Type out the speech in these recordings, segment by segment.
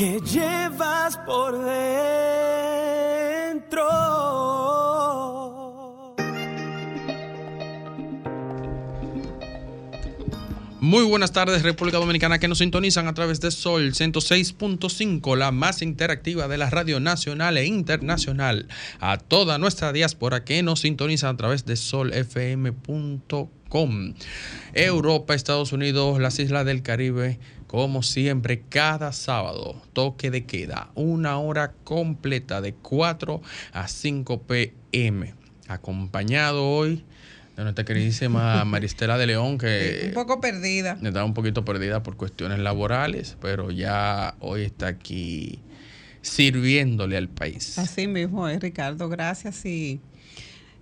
que llevas por dentro. Muy buenas tardes, República Dominicana, que nos sintonizan a través de Sol 106.5, la más interactiva de la radio nacional e internacional. A toda nuestra diáspora que nos sintoniza a través de solfm.com. Europa, Estados Unidos, las islas del Caribe, como siempre, cada sábado, toque de queda, una hora completa de 4 a 5 pm. Acompañado hoy de nuestra queridísima Maristela de León, que Un poco perdida. estaba un poquito perdida por cuestiones laborales, pero ya hoy está aquí sirviéndole al país. Así mismo es, Ricardo. Gracias y,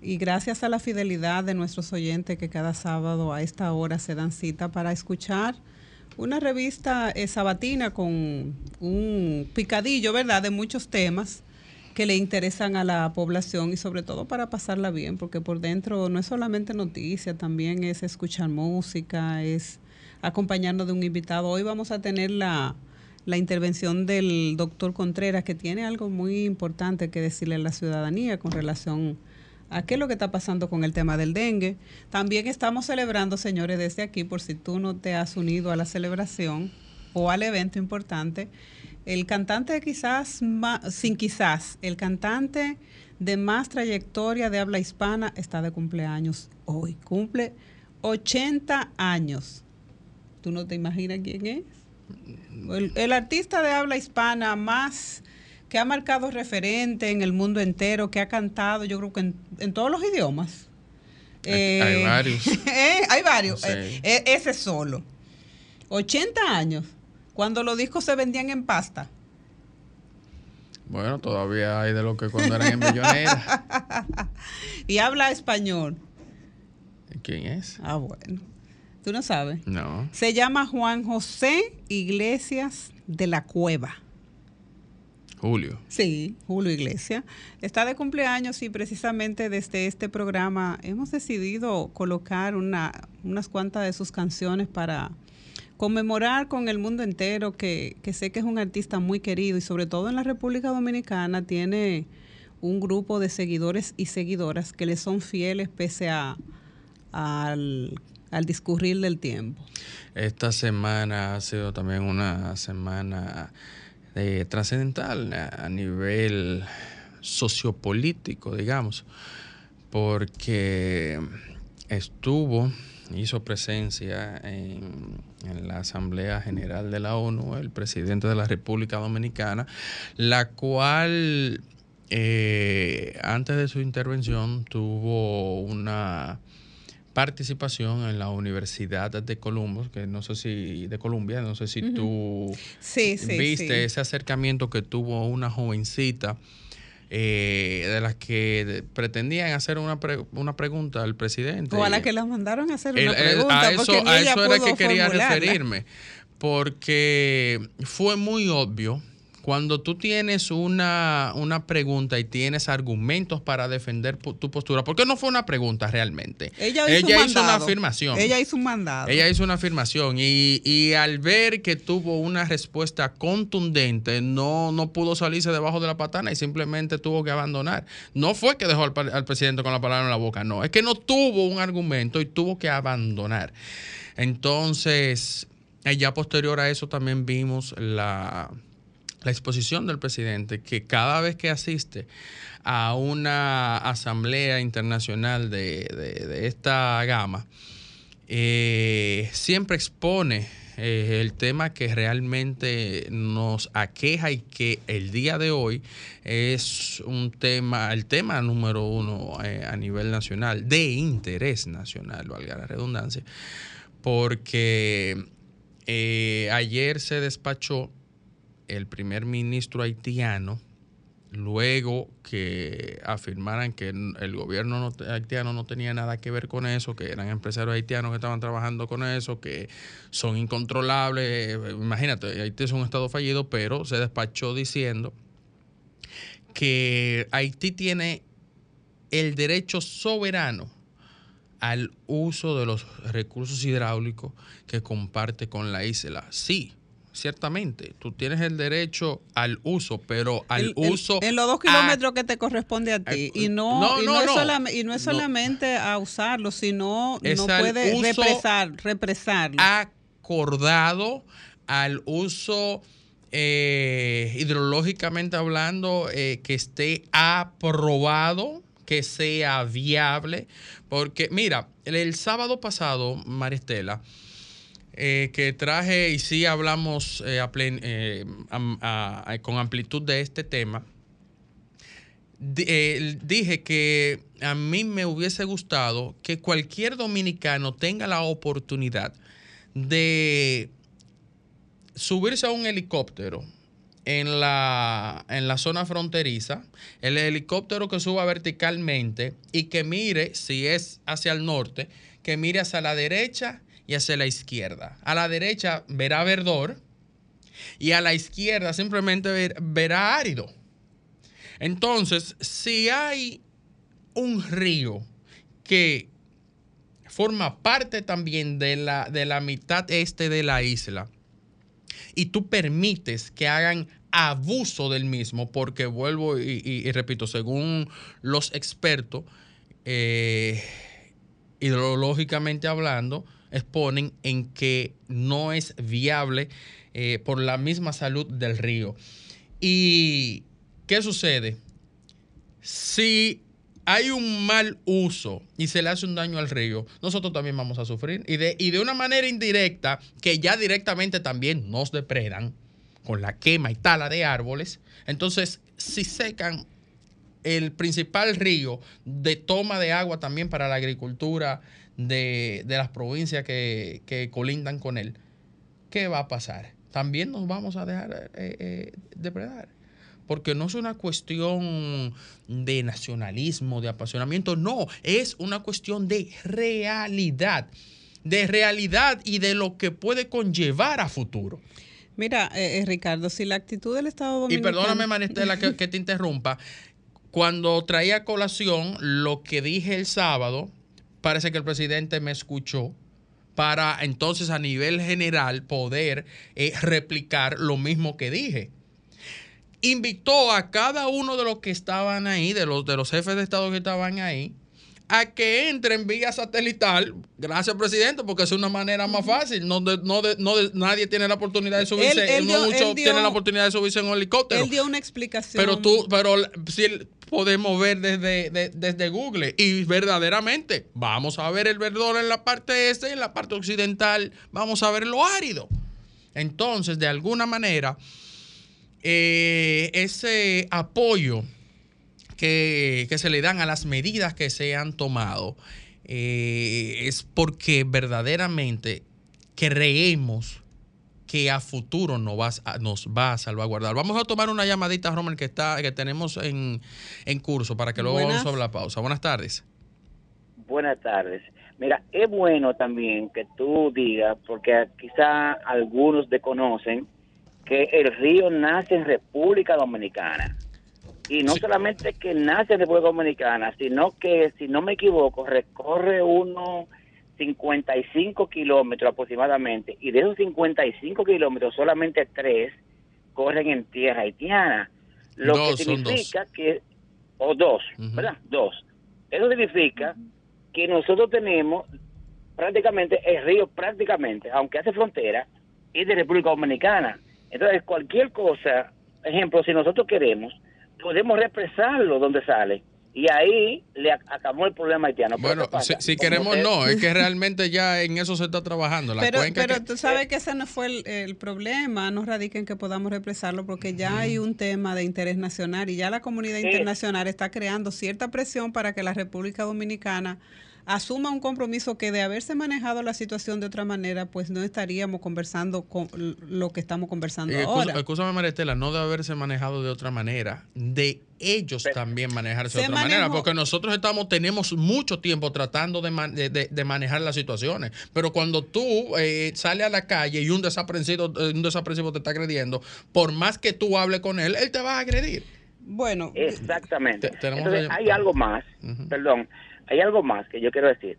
y gracias a la fidelidad de nuestros oyentes que cada sábado a esta hora se dan cita para escuchar una revista eh, sabatina con un picadillo, ¿verdad?, de muchos temas que le interesan a la población y sobre todo para pasarla bien, porque por dentro no es solamente noticia, también es escuchar música, es acompañarnos de un invitado. Hoy vamos a tener la, la intervención del doctor Contreras, que tiene algo muy importante que decirle a la ciudadanía con relación a qué es lo que está pasando con el tema del dengue. También estamos celebrando, señores, desde aquí, por si tú no te has unido a la celebración o al evento importante, el cantante quizás, sin quizás, el cantante de más trayectoria de habla hispana está de cumpleaños hoy. Cumple 80 años. ¿Tú no te imaginas quién es? El, el artista de habla hispana más que ha marcado referente en el mundo entero, que ha cantado, yo creo que en, en todos los idiomas. Hay- hay varios. eh, hay varios. Eh, eh, ese solo. 80 años, cuando los discos se vendían en pasta. Bueno, todavía hay de lo que cuando eran en millonera. Y habla español. ¿Quién es? Ah, bueno. ¿Tú no sabes? No. Se llama Juan José Iglesias de la Cueva. Julio. Sí, Julio Iglesias. Está de cumpleaños y precisamente desde este programa hemos decidido colocar una, unas cuantas de sus canciones para conmemorar con el mundo entero que, que sé que es un artista muy querido y sobre todo en la República Dominicana tiene un grupo de seguidores y seguidoras que le son fieles pese a, al, al discurrir del tiempo. Esta semana ha sido también una semana eh, trascendental a, nivel sociopolítico, digamos, porque estuvo, hizo presencia en, en la Asamblea General de la ONU, el presidente de la República Dominicana, la cual eh, antes de su intervención tuvo una participación en la Universidad de Columbus, que no sé si de Columbia, no sé si tú Sí, sí, viste sí. ese acercamiento que tuvo una jovencita eh, de las que pretendían hacer una, pre- una pregunta al presidente. O a la que la mandaron a hacer una El- el- pregunta. a eso, ni a ella eso era que quería formularla. referirme, porque fue muy obvio cuando tú tienes una, una pregunta y tienes argumentos para defender tu postura, porque no fue una pregunta realmente. Ella hizo, un una afirmación. Ella hizo un mandado. Ella hizo una afirmación y, y al ver que tuvo una respuesta contundente, no, no pudo salirse debajo de la patana y simplemente tuvo que abandonar. No fue que dejó al, al presidente con la palabra en la boca, no, es que no tuvo un argumento y tuvo que abandonar. Entonces, ya posterior a eso también vimos la, la exposición del presidente, que cada vez que asiste a una asamblea internacional de, de- esta gama, eh, siempre expone eh, el tema que realmente nos aqueja y que el día de hoy es un tema, el tema número uno eh, a nivel nacional, de interés nacional, valga la redundancia, porque ayer se despachó el primer ministro haitiano, luego que afirmaran que el gobierno no- haitiano no tenía nada que ver con eso, que eran empresarios haitianos que estaban trabajando con eso, que son incontrolables. eh, Imagínate, Haití es un estado fallido, pero se despachó diciendo que Haití tiene el derecho soberano al uso de los recursos hidráulicos que comparte con la isla. Sí, ciertamente, tú tienes el derecho al uso, pero al El- el- uso... en los dos a- kilómetros que te corresponde a ti. Y no, no, y no, no, es, y no solamente a usarlo, sino Es no puede represar, represarlo. acordado al uso eh, hidrológicamente hablando eh, que esté aprobado, que sea viable, porque mira, el, el sábado pasado, Maristela, eh, que traje y sí hablamos eh, eh, con amplitud de este tema, di- dije que a mí me hubiese gustado que cualquier dominicano tenga la oportunidad de subirse a un helicóptero en la, en la zona fronteriza, el helicóptero que suba verticalmente y que mire, si es hacia el norte, que mire hacia la derecha y hacia la izquierda. A la derecha verá verdor y a la izquierda simplemente ver- verá árido. Entonces, si hay un río que forma parte también de la, de la mitad este de la isla y tú permites que hagan abuso del mismo, porque vuelvo y repito, según los expertos, eh, hidrológicamente hablando, exponen en que no es viable eh, por la misma salud del río. ¿Y qué sucede? Si hay un mal uso y se le hace un daño al río, nosotros también vamos a sufrir. Y de, y de una manera indirecta, que ya directamente también nos depredan con la quema y tala de árboles. Entonces, si secan el principal río de toma de agua también para la agricultura de, de las provincias que, que colindan con él, ¿qué va a pasar? También nos vamos a dejar eh, eh, depredar. Porque no es una cuestión de nacionalismo, de apasionamiento, no, es una cuestión de realidad, de realidad y de lo que puede conllevar a futuro. Mira, eh, eh, Ricardo, si la actitud del Estado Y Dominicano... perdóname, Maristela, que, que te interrumpa. Cuando traía a colación lo que dije el sábado, parece que el presidente me escuchó para entonces a nivel general poder eh, replicar lo mismo que dije. Invitó a cada uno de los que estaban ahí, de los, de los jefes de Estado que estaban ahí, a que entren vía satelital. Gracias, presidente, porque es una manera más fácil. No de- no de- no de- nadie tiene la oportunidad de subirse. Él- él no muchos tienen la oportunidad de subirse en un helicóptero. Él dio una explicación. Pero tú, pero si podemos ver desde, de- desde Google y verdaderamente vamos a ver el verdor en la parte este y en la parte occidental vamos a ver lo árido. Entonces, de alguna manera, eh, ese apoyo que, que se le dan a las medidas que se han tomado eh, es porque verdaderamente creemos que a futuro nos va a, nos va a salvaguardar. Vamos a tomar una llamadita, Romer, que está que tenemos en, en curso para que luego vamos a la pausa. Buenas tardes. Buenas tardes. Mira, es bueno también que tú digas, porque quizá algunos desconocen, que el río nace en República Dominicana. Y no Sí. solamente que nace en República Dominicana, sino que, si no me equivoco, recorre unos 55 kilómetros aproximadamente. Y de esos 55 kilómetros, solamente tres corren en tierra haitiana. Lo Dos, que significa que, o dos. ¿verdad? Dos. Eso significa que nosotros tenemos prácticamente el río prácticamente, aunque hace frontera, es de República Dominicana. Entonces, cualquier cosa, ejemplo, si nosotros queremos, podemos represarlo donde sale. Y ahí le ac- acabó el problema haitiano. Bueno, si, queremos usted- no, es que realmente ya en eso se está trabajando. La pero pero que- tú sabes que ese no fue el, el problema, no radica en que podamos represarlo, porque ya hay un tema de interés nacional y ya la comunidad Sí. internacional está creando cierta presión para que la República Dominicana asuma un compromiso que de haberse manejado la situación de otra manera, pues no estaríamos conversando con lo que estamos conversando Eh, ahora. excusa- Escúchame, Maristela, no de haberse manejado de otra manera, de ellos también manejarse de otra manera, porque nosotros estamos, tenemos mucho tiempo tratando de, man- de- de- manejar las situaciones, pero cuando tú eh, sales a la calle y un desaprensivo, eh, un desaprensivo te está agrediendo, por más que tú hables con él, él te va a agredir. Bueno, Exactamente. Te- Entonces, hay algo más, perdón, hay algo más que yo quiero decir.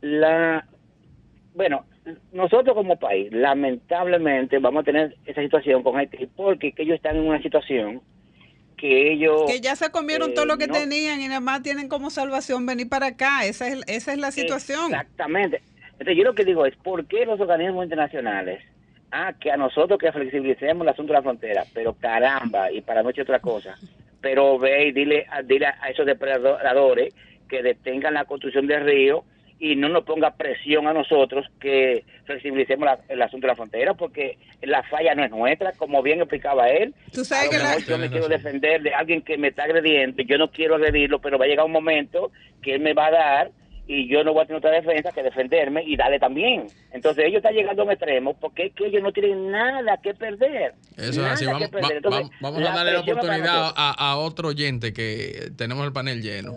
La, bueno, nosotros como país, lamentablemente, vamos a tener esa situación con Haití, porque que ellos están en una situación que ellos... que ya se comieron eh, todo lo que no- tenían y nada más tienen como salvación venir para acá. Esa es, esa es la situación. Exactamente. Entonces, yo lo que digo es, ¿por qué los organismos internacionales, ah, que a nosotros que flexibilicemos el asunto de la frontera, pero caramba, y para noche otra cosa, pero ve y dile, dile a esos depredadores que detengan la construcción del río y no nos ponga presión a nosotros que flexibilicemos la- el asunto de la frontera, porque la falla no es nuestra, como bien explicaba él. Tú sabes A que la- yo me quiero defender de alguien que me está agrediendo, yo no quiero agredirlo, pero va a llegar un momento que él me va a dar y yo no voy a tener otra defensa que defenderme y darle también. Entonces ellos están llegando a un extremo porque es que ellos no tienen nada que perder. Eso es así. Vamos, va- Entonces, vam- vamos a darle la oportunidad a otro oyente que tenemos el panel lleno.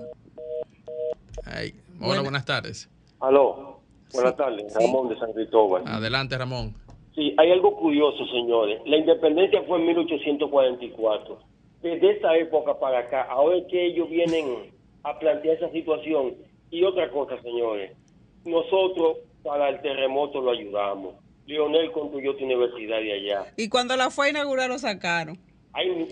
Ay, hola, buenas tardes. Aló, buenas Sí, tardes, sí. Ramón de San Cristóbal. Adelante, Ramón. Sí, hay algo curioso, señores. La independencia fue en 1844. Desde esa época para acá, ahora es que ellos vienen a plantear esa situación. Y otra cosa, señores, nosotros para el terremoto lo ayudamos. Leonel construyó su universidad de allá. Y cuando la fue a inaugurar lo sacaron.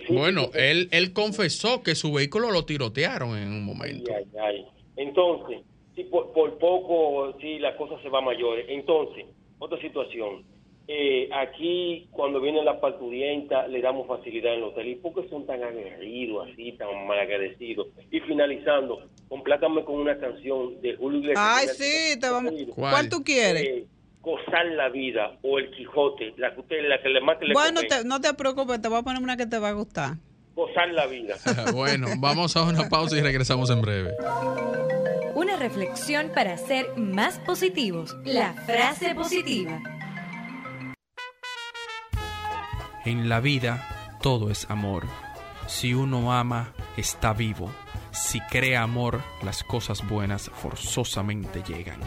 Sí, Bueno, sí, él, él confesó que su vehículo lo tirotearon en un momento. Ay, ay, ay. Entonces, si por, por poco, si la cosa se va a mayores. Entonces, otra situación. Eh, aquí, cuando viene la parturienta, le damos facilidad en los hoteles. ¿Y por qué son tan aguerridos, así, tan malagradecidos? Y finalizando, complátame con una canción de Julio Iglesias. Ay, sí, te vamos. ¿Cuál? ¿Cuál tú quieres? Eh, Gozar la vida o el Quijote, la que usted, la que le mate le Bueno, te- no te preocupes, te voy a poner una que te va a gustar. Gozar la vida. bueno, vamos a una pausa y regresamos en breve. Una reflexión para ser más positivos. La frase positiva. En la vida todo es amor. Si uno ama, está vivo. Si crea amor, las cosas buenas forzosamente llegan.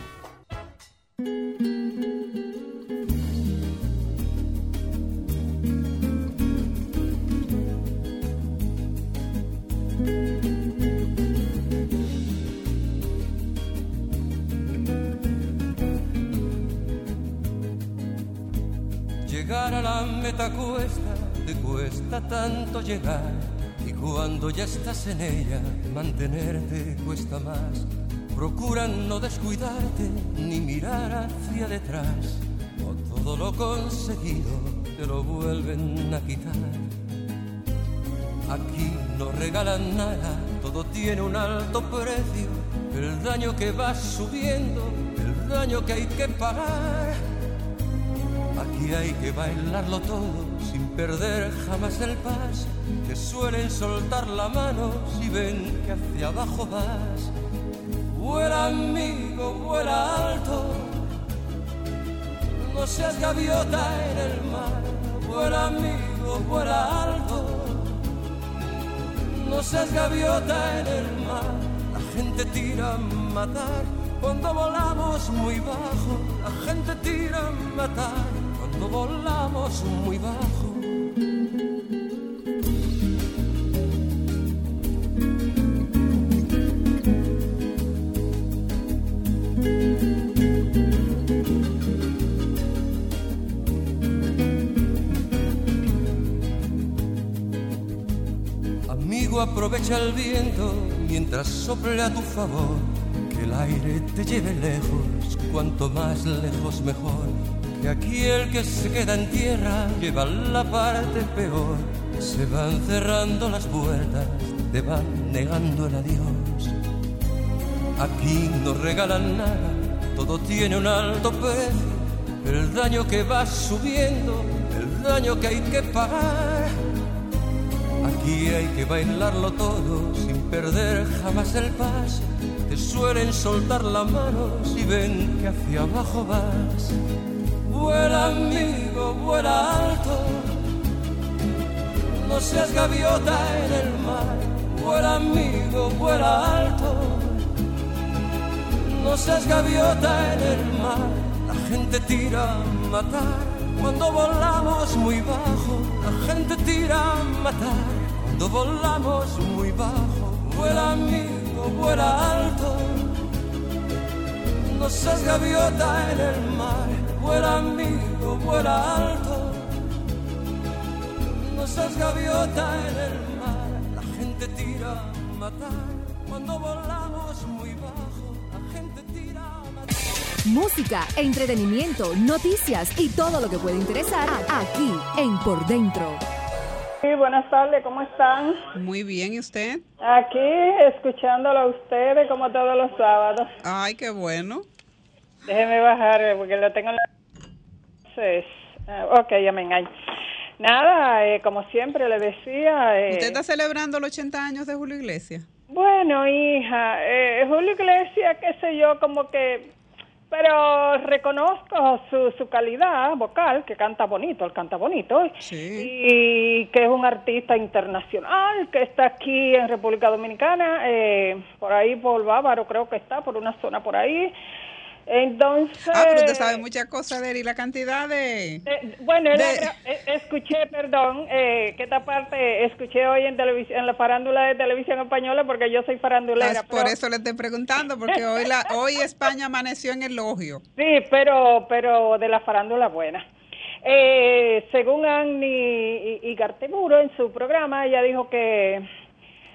Meta cuesta, te cuesta tanto llegar. Y cuando ya estás en ella, mantenerte cuesta más. Procura no descuidarte ni mirar hacia detrás. O todo lo conseguido te lo vuelven a quitar. Aquí no regalan nada, todo tiene un alto precio. El daño que va subiendo, el daño que hay que pagar. Aquí hay que bailarlo todo sin perder jamás el paso. Te suelen soltar la mano si ven que hacia abajo vas. Vuela amigo, vuela alto. No seas gaviota en el mar. Vuela amigo, vuela alto. No seas gaviota en el mar. La gente tira a matar cuando volamos muy bajo. La gente tira a matar cuando volamos muy bajo. Amigo, aprovecha el viento mientras sople a tu favor. Que el aire te lleve lejos, cuanto más lejos mejor. Que aquí el que se queda en tierra lleva la parte peor. Se van cerrando las puertas, te van negando el adiós. Aquí no regalan nada, todo tiene un alto precio. El daño que va subiendo, el daño que hay que pagar. Aquí hay que bailarlo todo sin perder jamás el paso. te suelen soltar la mano si ven que hacia abajo vas. Vuela amigo, vuela alto, no seas gaviota en el mar. Vuela amigo, vuela alto, no seas gaviota en el mar. La gente tira a matar cuando volamos muy bajo. La gente tira a matar cuando volamos muy bajo. Vuela amigo, vuela alto, no seas gaviota en el mar. Vuela amigo, vuela alto, no seas gaviota en el mar. La gente tira a matar cuando volamos muy bajo. La gente tira a matar. Música, entretenimiento, noticias y todo lo que puede interesar aquí en Por Dentro. Sí, buenas tardes, ¿cómo están? Muy bien, ¿y usted? Aquí escuchándolo a ustedes como todos los sábados. Ay, qué bueno. Déjeme bajar porque lo tengo en la... Entonces, eh, ok, ya me. Nada, eh, como siempre le decía... eh, ¿Usted está celebrando los 80 años de Julio Iglesias? Bueno, hija, eh, Julio Iglesias, qué sé yo, como que... Pero reconozco su, su calidad vocal, que canta bonito, él canta bonito, y que es un artista internacional, que está aquí en República Dominicana, eh, por ahí por Bávaro creo que está, por una zona por ahí. Entonces... Ah, pero usted sabe muchas cosas de él y la cantidad de... Eh, bueno, de- eh, escuché, perdón, eh, que esta parte escuché hoy en televisión, en la farándula de televisión española, porque yo soy farandulera. Ah, por eso le estoy preguntando, porque hoy la hoy España amaneció en elogio. Sí, pero, pero de la farándula buena. Eh, según Annie Igarteburo en su programa, ella dijo que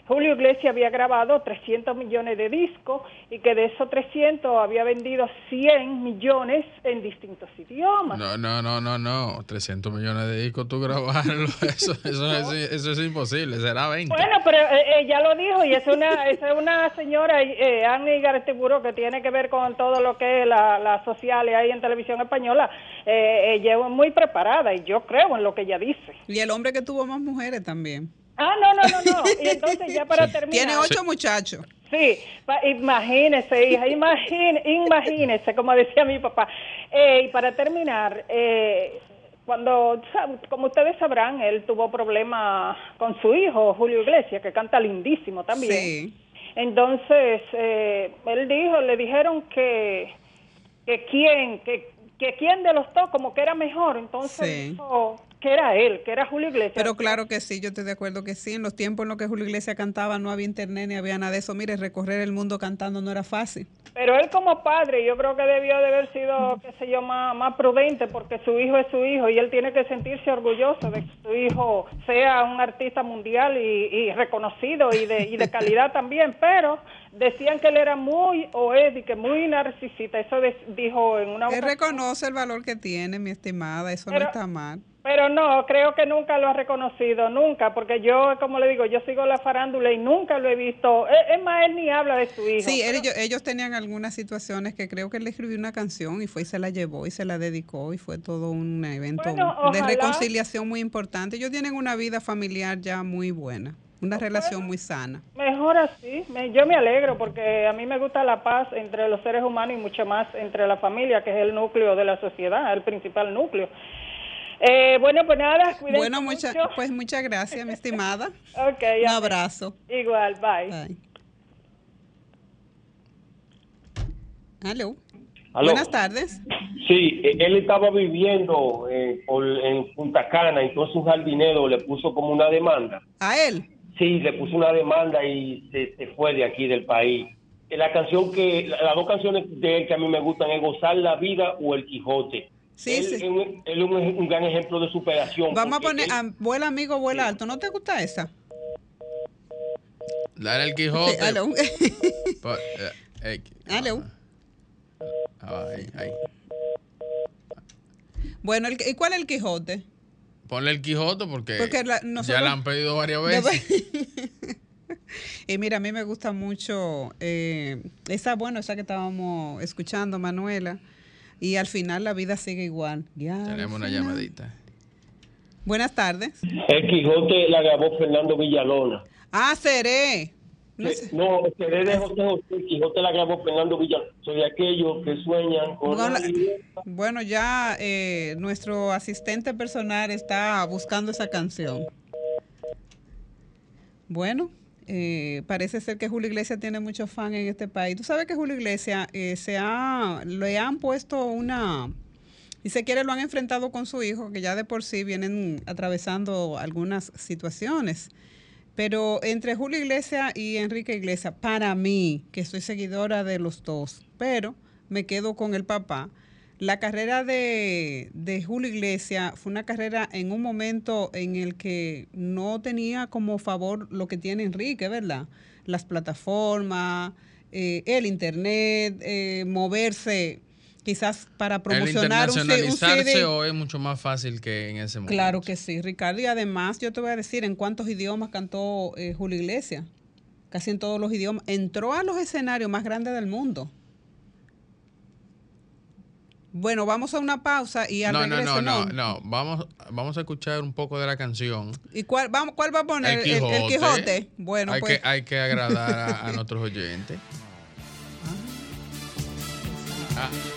Julio Iglesias había grabado 300 millones de discos y que de esos 300 había vendido 100 millones en distintos idiomas. No, no, no, no, no. 300 millones de discos tú grabarlo. Eso, eso, es, eso es imposible. Será 20. Bueno, pero eh, ella lo dijo y es una es una señora, eh, Annie Garteburo, que tiene que ver con todo lo que es la, las sociales ahí en televisión española. Eh, ella es muy preparada y yo creo en lo que ella dice. Y el hombre que tuvo más mujeres también. Ah, no, no, no, no. Y entonces ya para terminar. Tiene ocho muchachos. Sí, imagínese, hija, imagine, imagínese, como decía mi papá. Eh, y para terminar, eh, cuando, como ustedes sabrán, él tuvo problemas con su hijo, Julio Iglesias, que canta lindísimo también. Sí. Entonces, eh, él dijo, le dijeron que, que quién, que, que quién de los dos como que era mejor. Entonces Sí. dijo que era él, que era Julio Iglesias. Pero claro que sí, yo estoy de acuerdo que sí. En los tiempos en los que Julio Iglesias cantaba no había internet ni había nada de eso. Mire, recorrer el mundo cantando no era fácil. Pero él como padre, yo creo que debió de haber sido, qué sé yo, más, más prudente porque su hijo es su hijo y él tiene que sentirse orgulloso de que su hijo sea un artista mundial y, y reconocido y de, y de calidad también. Pero decían que él era muy, o es, y que muy narcisista. Eso de- dijo en una Él reconoce el valor que tiene, mi estimada. Eso Pero- no está mal. Pero no, creo que nunca lo ha reconocido, nunca, porque yo, como le digo, yo sigo la farándula y nunca lo he visto. Es, es más, él ni habla de su hijo. Sí, Pero- ellos, ellos tenían algunas situaciones que creo que él escribió una canción y fue y se la llevó y se la dedicó y fue todo un evento Bueno, de ojalá. reconciliación muy importante. Ellos tienen una vida familiar ya muy buena, una relación muy sana. Mejor así, me- yo me alegro porque a mí me gusta la paz entre los seres humanos y mucho más entre la familia, que es el núcleo de la sociedad, el principal núcleo. Eh, bueno, pues nada, cuídense Bueno, mucha, mucho. pues muchas gracias, mi estimada. Ok, Un abrazo. Igual, bye. Bye. Aló. Aló. Buenas tardes. Sí, él estaba viviendo eh, por- en Punta Cana, entonces un jardinero le puso como una demanda. ¿A él? Sí, le puso una demanda y se, se fue de aquí del país. Eh, La canción que, la- las dos canciones de él que a mí me gustan es Gozar la Vida o El Quijote. Sí, él, sí. es un- él es un, un gran ejemplo de superación. Vamos a poner él- a Vuela Amigo, Vuela Alto. ¿No te gusta esa? Dale el Quijote. Eh, eh, Aló. ah, ahí, ahí. Bueno, el- ¿y cuál es el Quijote? Ponle el Quijote porque, Porque la- ya la han pedido varias veces. Y mira, a mí me gusta mucho eh, esa, bueno, esa que estábamos escuchando, Manuela. Y al final la vida sigue igual. Ya, Tenemos una llamadita. Buenas tardes. El Quijote la grabó Fernando Villalona. Ah, seré. No sé. No, que de José José, Quijote la grabó Fernando Villar. Soy de aquellos que sueñan con Bueno, la. Bueno, ya eh, nuestro asistente personal está buscando esa canción. Bueno, eh, parece ser que Julio Iglesias tiene muchos fans en este país. Tú sabes que Julio Iglesias eh, se ha, le han puesto una, y se quiere lo han enfrentado con su hijo, que ya de por sí vienen atravesando algunas situaciones. Pero entre Julio Iglesias y Enrique Iglesias, para mí, que soy seguidora de los dos, pero me quedo con el papá. La carrera de, de Julio Iglesias fue una carrera en un momento en el que no tenía como favor lo que tiene Enrique, ¿verdad? Las plataformas, eh, el internet, eh, moverse quizás para ¿El promocionar un, C- un internacionalizarse CD. o es mucho más fácil que en ese momento? Claro que sí, Ricardo. Y además, yo te voy a decir en cuántos idiomas cantó eh, Julio Iglesias. Casi en todos los idiomas. Entró a los escenarios más grandes del mundo. Bueno, vamos a una pausa y al No, no, regreso no, no, no. Vamos, vamos a escuchar un poco de la canción. ¿Y cuál, vamos, cuál va a poner? El Quijote. Quijote. Bueno, hay, pues. que, hay que agradar a, a nuestros oyentes. Ah. Soy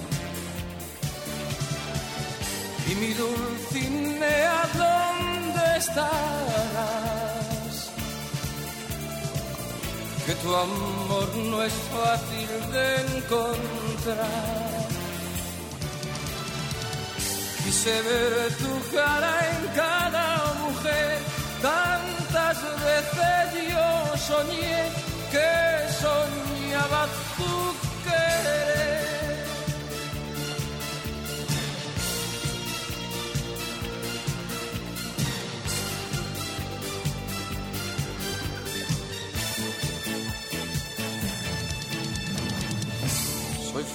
Y mi Dulcinea, ¿dónde estarás? Que tu amor no es fácil de encontrar. Quise ver tu cara en cada mujer, tantas veces yo soñé que soñaba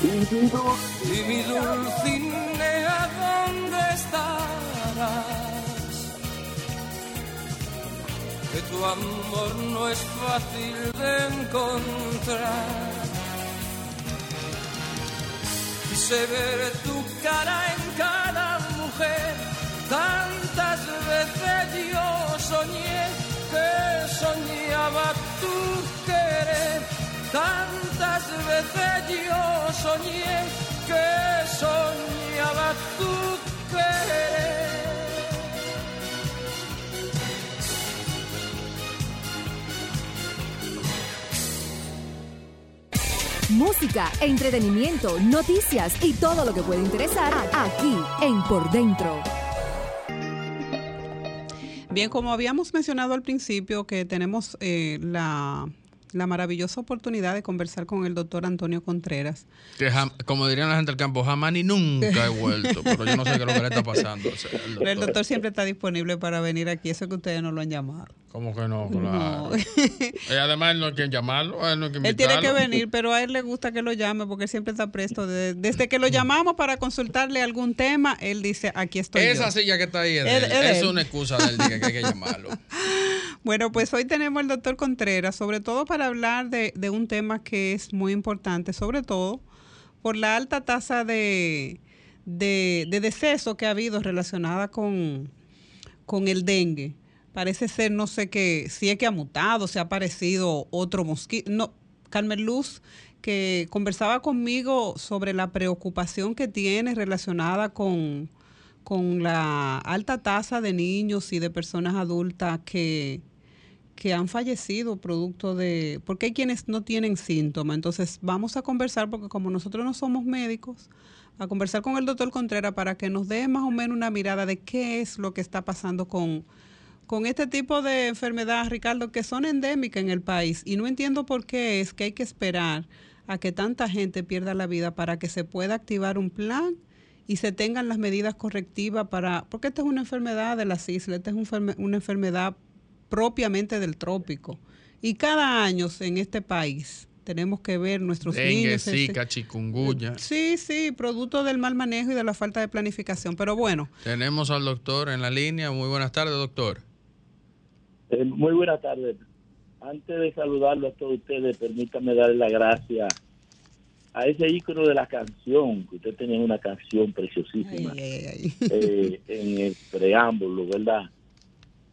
Y mi Dulcinea, ¿dónde estarás? Que tu amor no es fácil de encontrar. Quise ver tu cara en cada mujer, tantas veces yo soñé Tantas veces yo soñé que soñaba tu querer. Música, entretenimiento, noticias y todo lo que puede interesar aquí en Por Dentro. Bien, como habíamos mencionado al principio que tenemos eh, la la maravillosa oportunidad de conversar con el doctor Antonio Contreras. Que como dirían la gente del campo, jamás ni nunca he vuelto, pero yo no sé qué es lo que le está pasando. el, doctor. siempre está disponible para venir aquí, eso que ustedes no lo han llamado. ¿Cómo que no? Claro. y además él no hay quien llamarlo, él no hay que Él tiene que venir, pero a él le gusta que lo llame porque siempre está presto. desde que lo llamamos para consultarle algún tema, él dice, aquí estoy Esa silla que está ahí es, una excusa del día que hay que llamarlo. Bueno, pues hoy tenemos al doctor Contreras, sobre todo para hablar de, un tema que es muy importante, sobre todo por la alta tasa de, de, deceso que ha habido relacionada con, con el dengue. Parece ser, no sé qué, si es que ha mutado, si ha aparecido otro mosquito. No, Carmen Luz, que conversaba conmigo sobre la preocupación que tiene relacionada con, con la alta tasa de niños y de personas adultas que, que han fallecido producto de, porque hay quienes no tienen síntomas. Entonces vamos a conversar, porque como nosotros no somos médicos, a conversar con el doctor Contreras para que nos dé más o menos una mirada de qué es lo que está pasando con, con este tipo de enfermedades, Ricardo, que son endémicas en el país. Y no entiendo por qué es que hay que esperar a que tanta gente pierda la vida para que se pueda activar un plan y se tengan las medidas correctivas para, porque esta es una enfermedad de las islas, esta es una enfermedad propiamente del trópico. Y cada año en este país tenemos que ver nuestros Dengue, niños. Zika, chikungunya. Sí, sí, producto del mal manejo y de la falta de planificación. Pero bueno. Tenemos al doctor en la línea. Muy buenas tardes, doctor. Eh, muy buenas tardes. Antes de saludarlo a todos ustedes, permítame darle la gracia a ese ícono de la canción, que usted tenía una canción preciosísima eh, en el preámbulo, ¿verdad?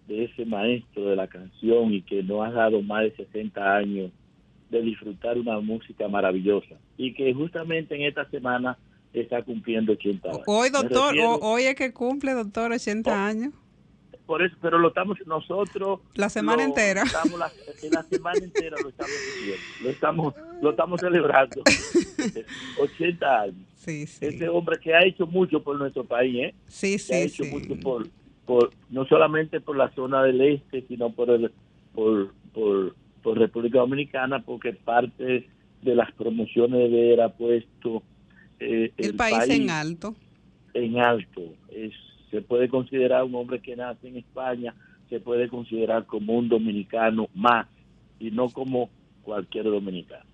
de ese maestro de la canción y que nos ha dado más de 60 años de disfrutar una música maravillosa y que justamente en esta semana está cumpliendo 80 años. Hoy, doctor, hoy es que cumple, doctor, 80 años. Por eso, pero lo estamos nosotros. La semana entera. Estamos la, la, semana entera lo estamos lo estamos, lo estamos celebrando. 80 años. Sí, sí. Ese hombre que ha hecho mucho por nuestro país, ¿eh? Sí, sí, ha hecho mucho por, no solamente por la zona del este, sino por, el, por, por, República Dominicana, porque parte de las promociones de él ha puesto eh, el, país, en alto. En alto. Es, se puede considerar un hombre que nace en España, se puede considerar como un dominicano más y no como cualquier dominicano.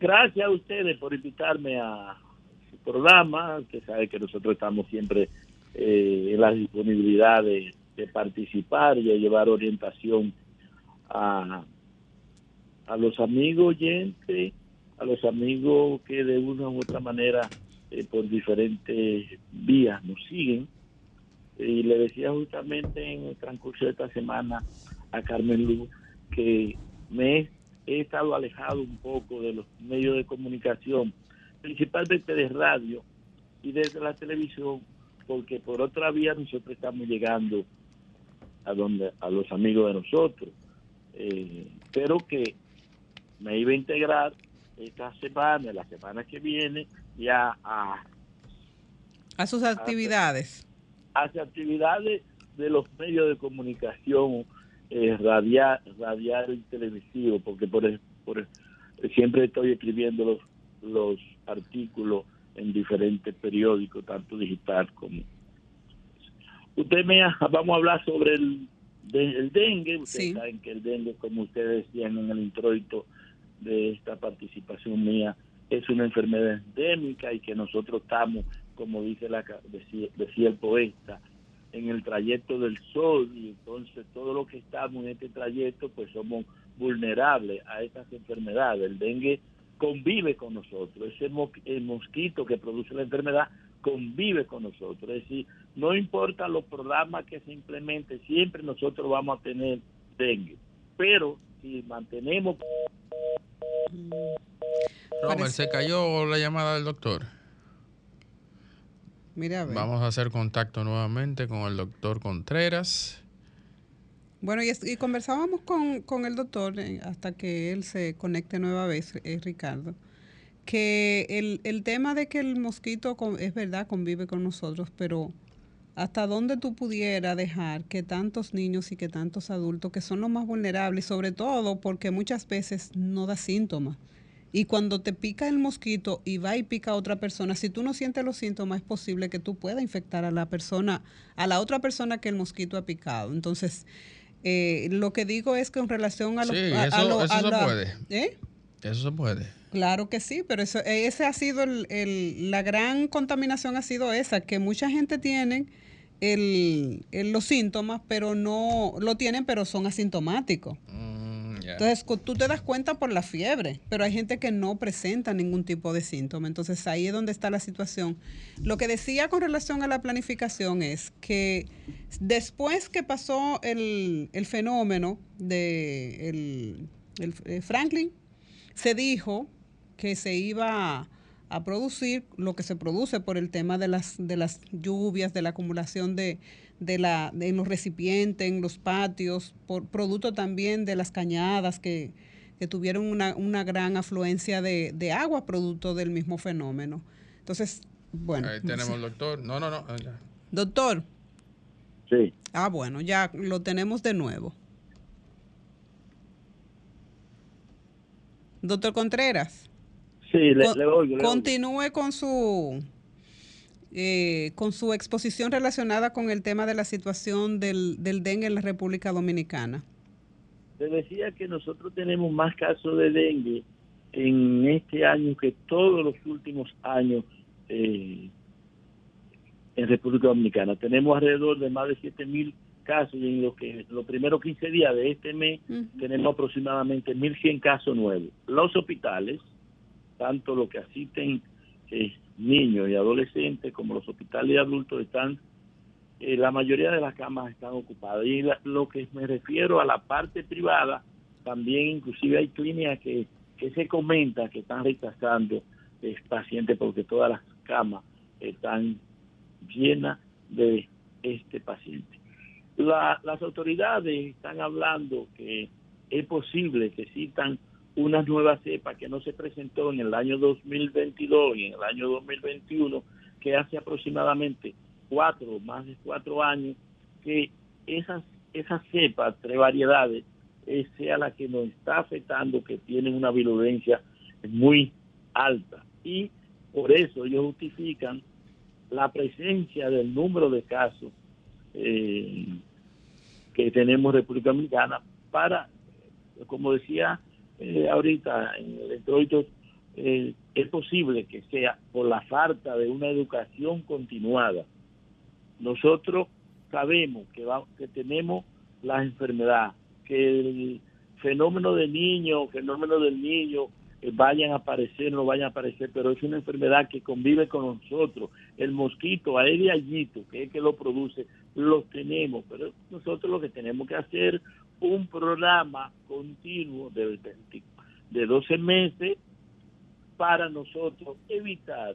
Gracias a ustedes por invitarme a su programa, que sabe que nosotros estamos siempre eh, la disponibilidad de, participar y de llevar orientación a, a los amigos oyentes, a los amigos que de una u otra manera eh, por diferentes vías nos siguen. Y le decía justamente en el transcurso de esta semana a Carmen Luz que me he estado alejado un poco de los medios de comunicación, principalmente de radio y desde la televisión, porque por otra vía nosotros estamos llegando a donde a los amigos de nosotros. Eh, pero que me iba a integrar esta semana la semana que viene ya a a sus actividades a, sus actividades de los medios de comunicación eh, radial radial y televisivo porque por, por siempre estoy escribiendo los los artículos en diferentes periódicos, tanto digital como... Usted me vamos a hablar sobre el, dengue. Ustedes saben que el dengue, como ustedes decían en el introito de esta participación mía, es una enfermedad endémica y que nosotros estamos, como dice la decía el poeta, en el trayecto del sol y entonces todo lo que estamos en este trayecto pues somos vulnerables a estas enfermedades. El dengue convive con nosotros. Ese el mosquito que produce la enfermedad convive con nosotros. Es decir, no importa los programas que se implementen, siempre nosotros vamos a tener dengue. Pero si mantenemos... Robert, se cayó la llamada del doctor. Mira, Vamos a hacer contacto nuevamente con el doctor Contreras. Bueno, y, conversábamos con, el doctor eh, hasta que él se conecte nueva vez, eh, Ricardo, que el, el tema de que el mosquito con- es verdad convive con nosotros, pero hasta dónde tú pudieras dejar que tantos niños y que tantos adultos, que son los más vulnerables, sobre todo porque muchas veces no da síntomas. Y cuando te pica el mosquito y va y pica a otra persona, si tú no sientes los síntomas, es posible que tú puedas infectar a la persona, a la otra persona que el mosquito ha picado. Entonces, eh, lo que digo es que en relación a lo, Sí, a- a eso- lo- eso a se la- puede. ¿Eh? Eso se puede. Claro que sí, pero eso, ese ha sido el, el- la gran contaminación ha sido esa, que mucha gente tiene el, el- los síntomas, pero no lo tienen, pero son asintomáticos. Entonces tú te das cuenta por la fiebre, pero hay gente que no presenta ningún tipo de síntoma. Entonces ahí es donde está la situación. Lo que decía con relación a la planificación es que después que pasó el, fenómeno de el, eh, Franklin, se dijo que se iba a, producir lo que se produce por el tema de las, de las lluvias, de la acumulación de, de la, de- en los recipientes, en los patios, por producto también de las cañadas que, que tuvieron una, una gran afluencia de, de agua producto del mismo fenómeno. Entonces, bueno. Ahí tenemos al doctor. No, no, no. ya. Doctor. Sí. Ah, bueno, ya lo tenemos de nuevo. Doctor Contreras. Sí, le, Con- le oigo, le oigo. Continúe con su eh, con su exposición relacionada con el tema de la situación del, del dengue en la República Dominicana. Te decía que nosotros tenemos más casos de dengue en este año que todos los últimos años eh, en República Dominicana. Tenemos alrededor de más de 7 mil casos y en los, que, los primeros 15 días de este mes tenemos aproximadamente 1.100 casos nuevos. Los hospitales, tanto los que asisten eh, niños y adolescentes como los hospitales de adultos, están eh, la mayoría de las camas están ocupadas. Y la- lo que me refiero a la parte privada, también inclusive hay clínicas que, se comenta que están rechazando eh, pacientes porque todas las camas están llenas de este paciente. La- las autoridades están hablando que es posible que existan una nueva cepa que no se presentó en el año 2022 y en el año 2021, que hace aproximadamente cuatro, más de cuatro años, que esas, esas cepas, tres variedades, eh, sea la que nos está afectando, que tienen una virulencia muy alta. Y por eso ellos justifican la presencia del número de casos eh, que tenemos en República Dominicana para, como decía eh, ahorita en el introito, eh, es posible que sea por la falta de una educación continuada. Nosotros sabemos que, va- que tenemos la enfermedad, que el fenómeno del niño, fenómeno del niño, eh, vayan a aparecer, no vayan a aparecer, pero es una enfermedad que convive con nosotros. El mosquito, Aedes aegypti, que es el que lo produce, lo tenemos, pero nosotros lo que tenemos que hacer un programa continuo de, 20 de 12 meses para nosotros evitar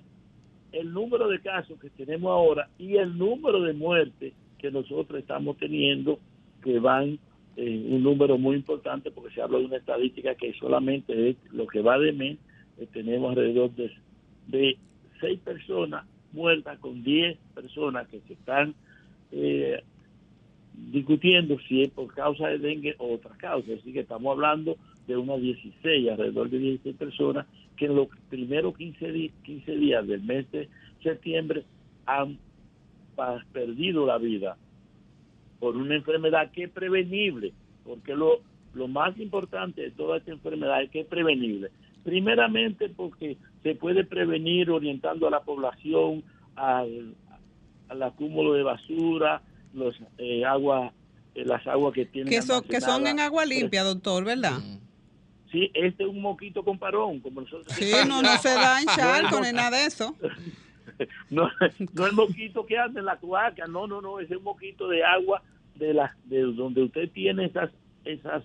el número de casos que tenemos ahora y el número de muertes que nosotros estamos teniendo, que van eh, un número muy importante, porque se habla de una estadística que solamente es lo que va de mes, eh, tenemos alrededor de, de seis personas muertas con 10 personas que se están eh, discutiendo si es por causa de dengue o otra causa. Así que estamos hablando de unas 16, alrededor de 16 personas que en los primeros 15, di- 15 días del mes de septiembre han perdido la vida por una enfermedad que es prevenible, porque lo, lo más importante de toda esta enfermedad es que es prevenible. Primeramente porque se puede prevenir orientando a la población al, al acúmulo de basura, los eh, agua, eh, las aguas que tienen Que, son que son en agua limpia, doctor, ¿verdad? Sí, este es un moquito con parón, como nosotros. Sí, no, no se da en No, charco ni nada de eso. no, no el moquito que anda en la cloaca, no, no, no, es un moquito de agua de la, de donde usted tiene esas, esas,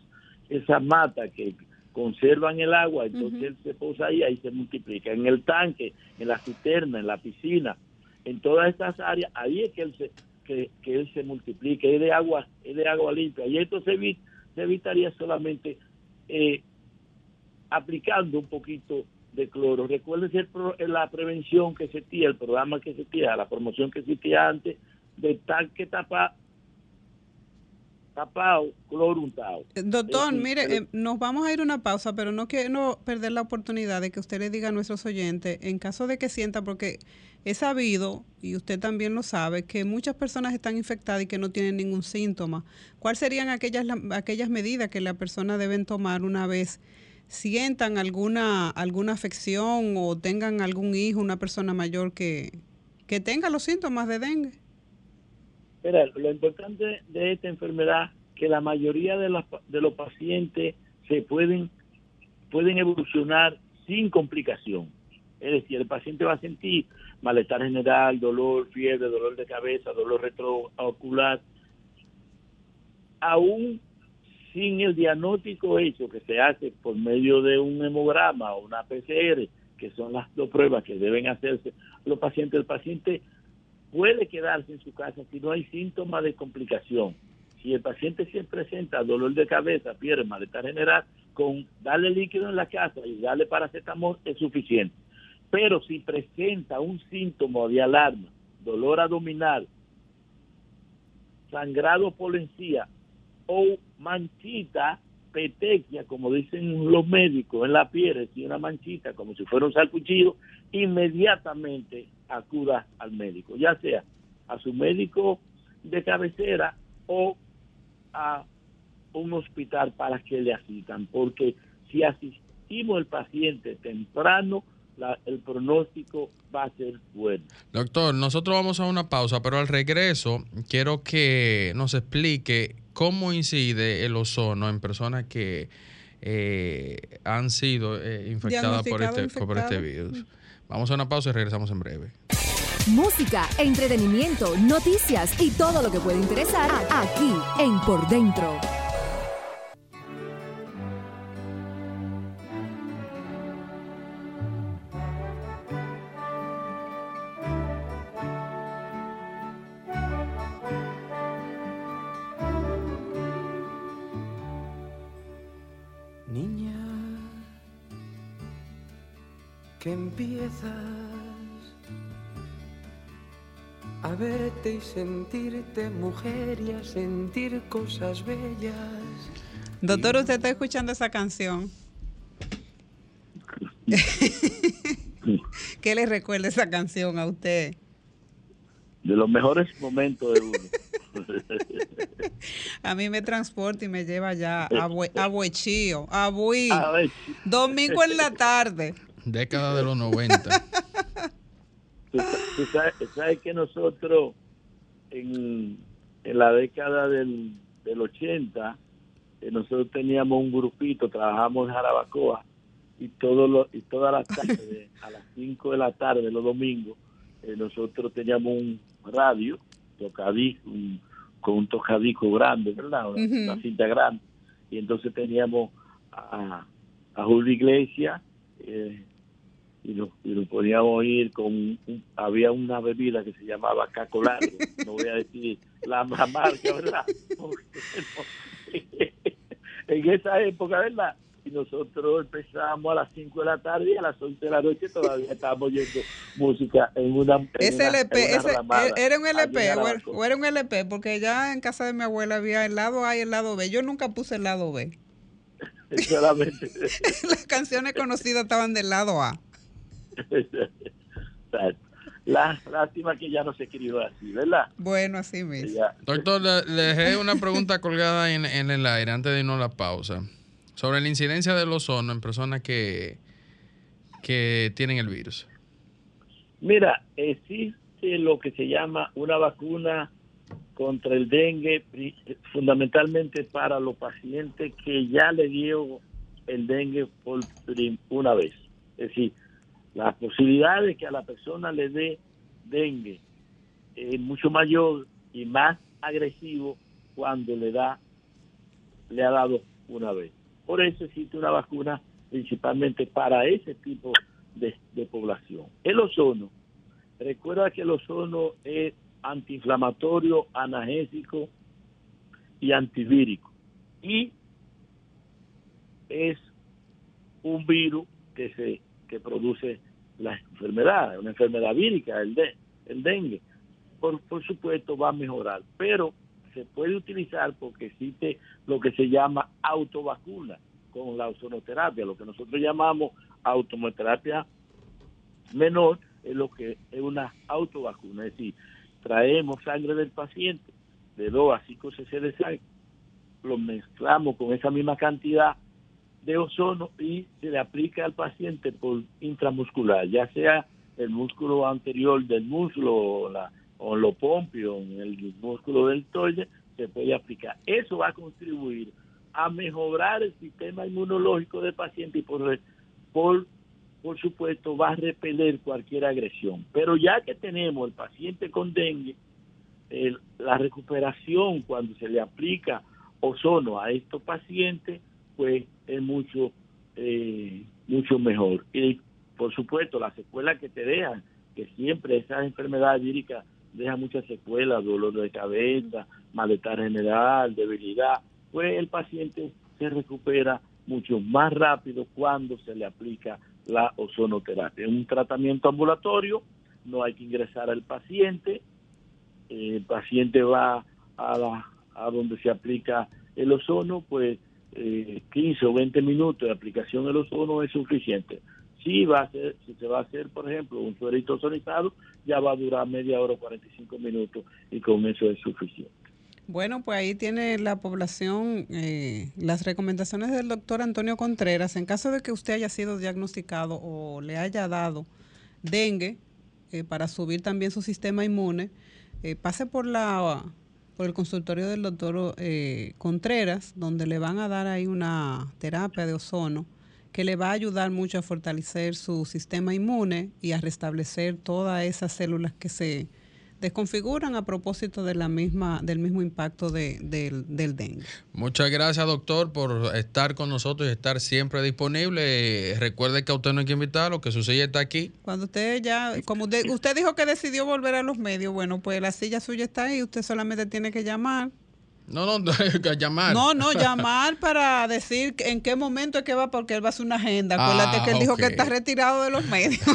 esas matas que conservan el agua, entonces él se posa ahí, ahí se multiplica. En el tanque, en la cisterna, en la piscina, en todas estas áreas, ahí es que él se, que, que él se multiplica, es de agua, es de agua limpia. Y esto se, evi- se evitaría solamente eh, aplicando un poquito de cloro. Recuerde la prevención que existía, el programa que existía, la promoción que existía antes de tanque tapa, tapado, cloro untado. Eh, doctor, mire, eh, nos vamos a ir a una pausa, pero no quiero perder la oportunidad de que usted le diga a nuestros oyentes, en caso de que sienta, porque he sabido, y usted también lo sabe, que muchas personas están infectadas y que no tienen ningún síntoma. ¿Cuáles serían aquellas, aquellas medidas que la persona deben tomar una vez sientan alguna, alguna afección o tengan algún hijo, una persona mayor que, que tenga los síntomas de dengue? Mira, lo importante de esta enfermedad que la mayoría de, las, de los pacientes se pueden, pueden evolucionar sin complicación. Es decir, el paciente va a sentir malestar general, dolor, fiebre, dolor de cabeza, dolor retroocular, aún sin el diagnóstico hecho que se hace por medio de un hemograma o una PCR, que son las dos pruebas que deben hacerse los pacientes, el paciente puede quedarse en su casa si no hay síntomas de complicación. Si el paciente se presenta dolor de cabeza, fiebre, malestar general, con darle líquido en la casa y darle paracetamol es suficiente. Pero si presenta un síntoma de alarma, dolor abdominal, sangrado por encía o manchita, petequia, como dicen los médicos, en la piel, si una manchita, como si fuera un salpuchillo, inmediatamente acuda al médico, ya sea a su médico de cabecera o a un hospital para que le asistan, porque si asistimos al paciente temprano, el pronóstico va a ser bueno. Doctor, nosotros vamos a una pausa, pero al regreso quiero que nos explique cómo incide el ozono en personas que eh, han sido eh, infectadas por este, por este virus. Vamos a una pausa y regresamos en breve. Música, entretenimiento, noticias y todo lo que puede interesar aquí en Por Dentro. A verte y sentirte mujer y a sentir cosas bellas. Doctor, usted está escuchando esa canción. ¿Qué le recuerda esa canción a usted? De los mejores momentos de uno. a mí me transporta y me lleva ya a, Bue, a Buechío, a Bui. Domingo en la tarde. Década de los 90. Tú, sabes, que nosotros en, la década del, del 80, eh, nosotros teníamos un grupito, trabajamos en Jarabacoa y, todo y todas las tardes, a las 5 de la tarde, los domingos, eh, nosotros teníamos un radio, tocadico, con un tocadico grande, ¿verdad? Una, cinta grande. Y entonces teníamos a, a Julio Iglesias, eh, y lo, y lo podíamos oír con había una bebida que se llamaba Caco no voy a decir la, marca, ¿verdad? en esa época, ¿verdad? Y nosotros empezamos a las 5 de la tarde y a las 11 de la noche todavía estábamos oyendo música en una. ese LP, ese, ¿era un LP o era un LP? Porque ya en casa de mi abuela había el lado A y el lado B. Yo nunca puse el lado B. Solamente. Las canciones conocidas estaban del lado A. La, lástima que ya no se escribió así, ¿verdad? Bueno, así mismo. Doctor, le, dejé una pregunta colgada en, el aire antes de irnos a la pausa. Sobre la incidencia del ozono en personas que, que tienen el virus. Mira, existe lo que se llama una vacuna contra el dengue, fundamentalmente para los pacientes que ya le dio el dengue por una vez. Es decir, la posibilidad de que a la persona le dé dengue es mucho mayor y más agresivo cuando le da le ha dado una vez. Por eso existe una vacuna principalmente para ese tipo de, población. El ozono, recuerda que el ozono es antiinflamatorio, analgésico y antivírico. Y es un virus que se que produce la enfermedad, una enfermedad vírica, el, el dengue. Por, por supuesto va a mejorar, pero se puede utilizar porque existe lo que se llama autovacuna con la ozonoterapia, lo que nosotros llamamos automoterapia menor, es lo que es una autovacuna, es decir, traemos sangre del paciente de 2 a 5 cc de sangre, lo mezclamos con esa misma cantidad de ozono y se le aplica al paciente por intramuscular, ya sea el músculo anterior del muslo o, la, o lo pompio, en el músculo del toile, se puede aplicar. Eso va a contribuir a mejorar el sistema inmunológico del paciente y por, por, por supuesto va a repeler cualquier agresión. Pero ya que tenemos el paciente con dengue, la recuperación cuando se le aplica ozono a estos pacientes, pues es mucho, eh, mucho mejor. Y por supuesto, las secuelas que te dejan, que siempre esas enfermedades víricas dejan muchas secuelas, dolor de cabeza, malestar general, debilidad, pues el paciente se recupera mucho más rápido cuando se le aplica la ozonoterapia. Es un tratamiento ambulatorio, no hay que ingresar al paciente, el paciente va a, la, a donde se aplica el ozono, pues eh, 15 o 20 minutos de aplicación del ozono es suficiente. Si, va a ser, si se va a hacer, por ejemplo, un suerito ozonizado, ya va a durar media hora o 45 minutos y con eso es suficiente. Bueno, pues ahí tiene la población eh, las recomendaciones del doctor Antonio Contreras. En caso de que usted haya sido diagnosticado o le haya dado dengue, eh, para subir también su sistema inmune, eh, pase por la por el consultorio del doctor eh, Contreras, donde le van a dar ahí una terapia de ozono que le va a ayudar mucho a fortalecer su sistema inmune y a restablecer todas esas células que se desconfiguran a propósito de la misma, del mismo impacto de, del, del dengue. Muchas gracias, doctor, por estar con nosotros y estar siempre disponible. Recuerde que a usted no hay que invitarlo, que su silla está aquí. Cuando usted ya, como usted, usted dijo que decidió volver a los medios, bueno, pues la silla suya está ahí, usted solamente tiene que llamar. No, no, no, llamar. No, no, llamar para decir en qué momento es que va, porque él va a hacer una agenda. Acuérdate Ah, que él dijo que está retirado de los medios.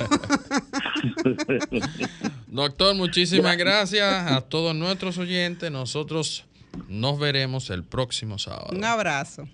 Doctor, muchísimas gracias a todos nuestros oyentes. Nosotros nos veremos el próximo sábado. Un abrazo.